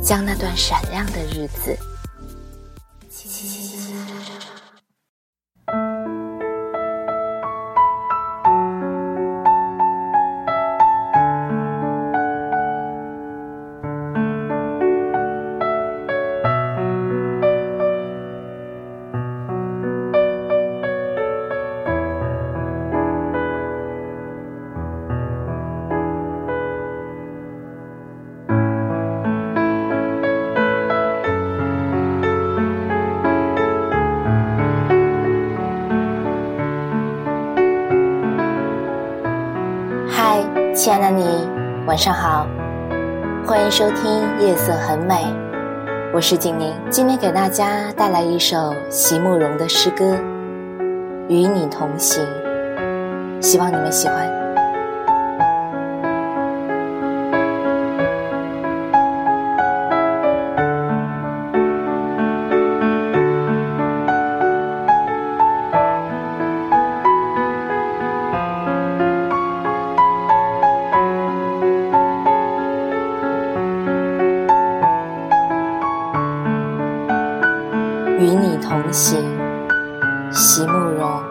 将那段闪亮的日子。亲爱的你，晚上好，欢迎收听《夜色很美》，我是景宁，今天给大家带来一首席慕容的诗歌《与你同行》，希望你们喜欢。与你同行，席慕容。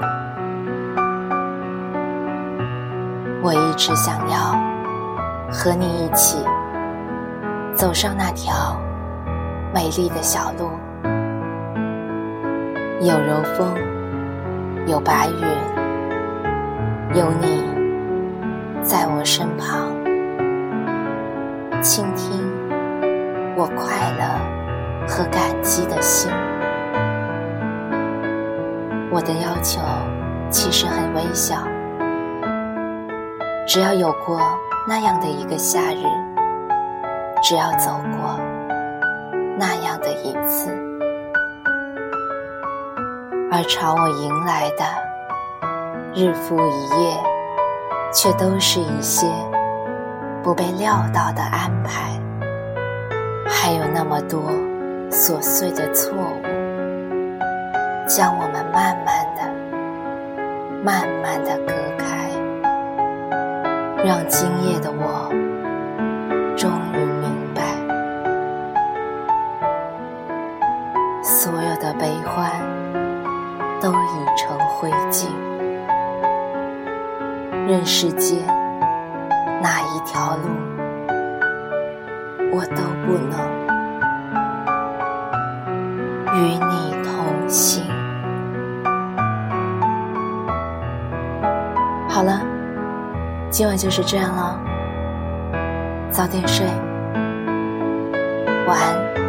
我一直想要和你一起走上那条美丽的小路，有柔风，有白云，有你在我身旁，倾听我快乐和感激的心。我的要求其实很微小，只要有过那样的一个夏日，只要走过那样的一次，而朝我迎来的日复一夜，却都是一些不被料到的安排，还有那么多琐碎的错误。将我们慢慢的、慢慢的隔开，让今夜的我终于明白，所有的悲欢都已成灰烬，任世间哪一条路我都不能好了，今晚就是这样了，早点睡，晚安。